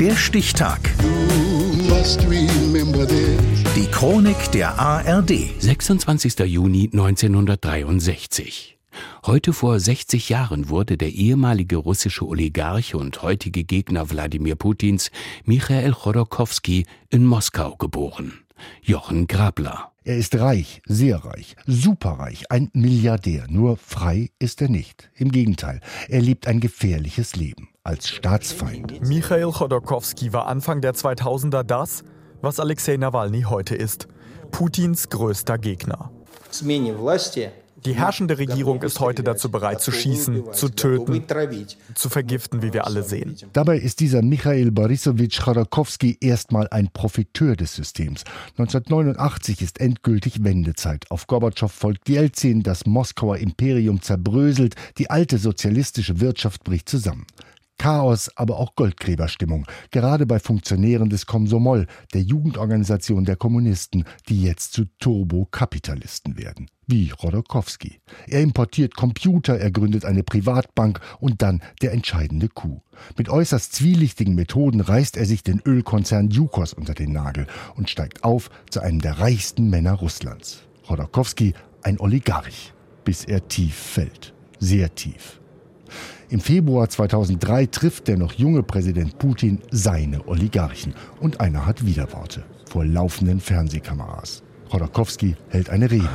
Der Stichtag. Die Chronik der ARD. 26. Juni 1963. Heute vor 60 Jahren wurde der ehemalige russische Oligarch und heutige Gegner Wladimir Putins, Michael Chodorkowski, in Moskau geboren. Jochen Grabler. Er ist reich, sehr reich, superreich, ein Milliardär. Nur frei ist er nicht. Im Gegenteil, er lebt ein gefährliches Leben als Staatsfeind. Michail Chodorkowski war Anfang der 2000er das, was Alexei Nawalny heute ist. Putins größter Gegner. Die herrschende Regierung ist heute dazu bereit zu schießen, zu töten, zu vergiften, wie wir alle sehen. Dabei ist dieser Michail Borisowitsch Chodorkowski erstmal ein Profiteur des Systems. 1989 ist endgültig Wendezeit. Auf Gorbatschow folgt Jelzin, das Moskauer Imperium zerbröselt, die alte sozialistische Wirtschaft bricht zusammen. Chaos, aber auch Goldgräberstimmung, gerade bei Funktionären des Komsomol, der Jugendorganisation der Kommunisten, die jetzt zu Turbokapitalisten werden. Wie Rodokowski. Er importiert Computer, er gründet eine Privatbank und dann der entscheidende Coup. Mit äußerst zwielichtigen Methoden reißt er sich den Ölkonzern Yukos unter den Nagel und steigt auf zu einem der reichsten Männer Russlands. Rodokowski ein Oligarch, bis er tief fällt. Sehr tief. Im Februar 2003 trifft der noch junge Präsident Putin seine Oligarchen und einer hat Widerworte vor laufenden Fernsehkameras. Chodorkowski hält eine Rede.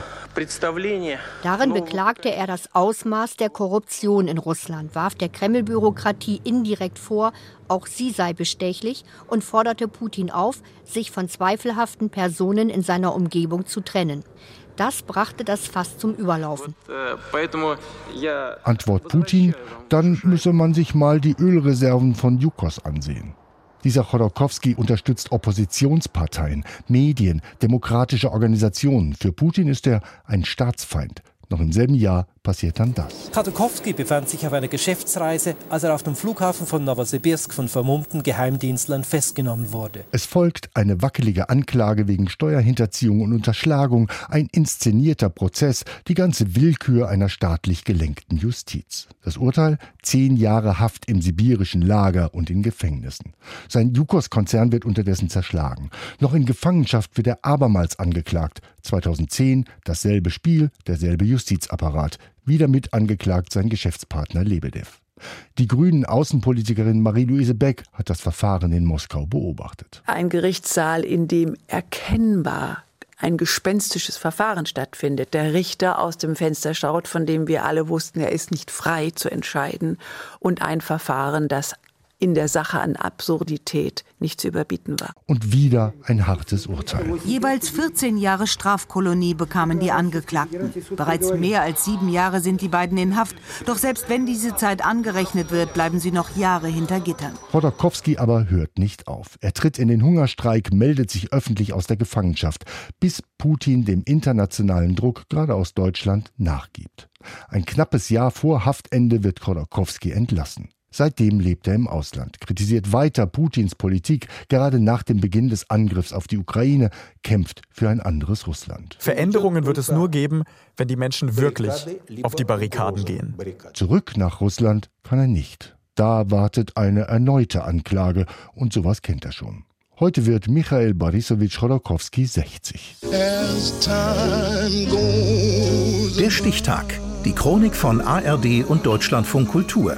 Darin beklagte er das Ausmaß der Korruption in Russland, warf der Kreml-Bürokratie indirekt vor, auch sie sei bestechlich und forderte Putin auf, sich von zweifelhaften Personen in seiner Umgebung zu trennen. Das brachte das Fass zum Überlaufen. Antwort Putin, dann müsse man sich mal die Ölreserven von Yukos ansehen. Dieser Chodorkowski unterstützt Oppositionsparteien, Medien, demokratische Organisationen. Für Putin ist er ein Staatsfeind. Noch im selben Jahr passiert dann das. Kadokowski befand sich auf einer Geschäftsreise, als er auf dem Flughafen von Novosibirsk von vermummten Geheimdienstlern festgenommen wurde. Es folgt eine wackelige Anklage wegen Steuerhinterziehung und Unterschlagung, ein inszenierter Prozess, die ganze Willkür einer staatlich gelenkten Justiz. Das Urteil? Zehn Jahre Haft im sibirischen Lager und in Gefängnissen. Sein Jukos-Konzern wird unterdessen zerschlagen. Noch in Gefangenschaft wird er abermals angeklagt. 2010 dasselbe Spiel, derselbe Justizapparat. Wieder mit angeklagt sein Geschäftspartner Lebedev. Die grünen Außenpolitikerin Marie-Louise Beck hat das Verfahren in Moskau beobachtet. Ein Gerichtssaal, in dem erkennbar ein gespenstisches Verfahren stattfindet. Der Richter aus dem Fenster schaut, von dem wir alle wussten, er ist nicht frei zu entscheiden. Und ein Verfahren, das in der Sache an Absurdität nicht zu überbieten war. Und wieder ein hartes Urteil. Jeweils 14 Jahre Strafkolonie bekamen die Angeklagten. Bereits mehr als sieben Jahre sind die beiden in Haft. Doch selbst wenn diese Zeit angerechnet wird, bleiben sie noch Jahre hinter Gittern. Chodorkowski aber hört nicht auf. Er tritt in den Hungerstreik, meldet sich öffentlich aus der Gefangenschaft, bis Putin dem internationalen Druck gerade aus Deutschland nachgibt. Ein knappes Jahr vor Haftende wird Chodorkowski entlassen. Seitdem lebt er im Ausland, kritisiert weiter Putins Politik, gerade nach dem Beginn des Angriffs auf die Ukraine, kämpft für ein anderes Russland. Veränderungen wird es nur geben, wenn die Menschen wirklich auf die Barrikaden gehen. Zurück nach Russland kann er nicht. Da wartet eine erneute Anklage und sowas kennt er schon. Heute wird Michael Borisowitsch Chodorkowski 60. Der Stichtag. Die Chronik von ARD und Deutschlandfunk Kultur.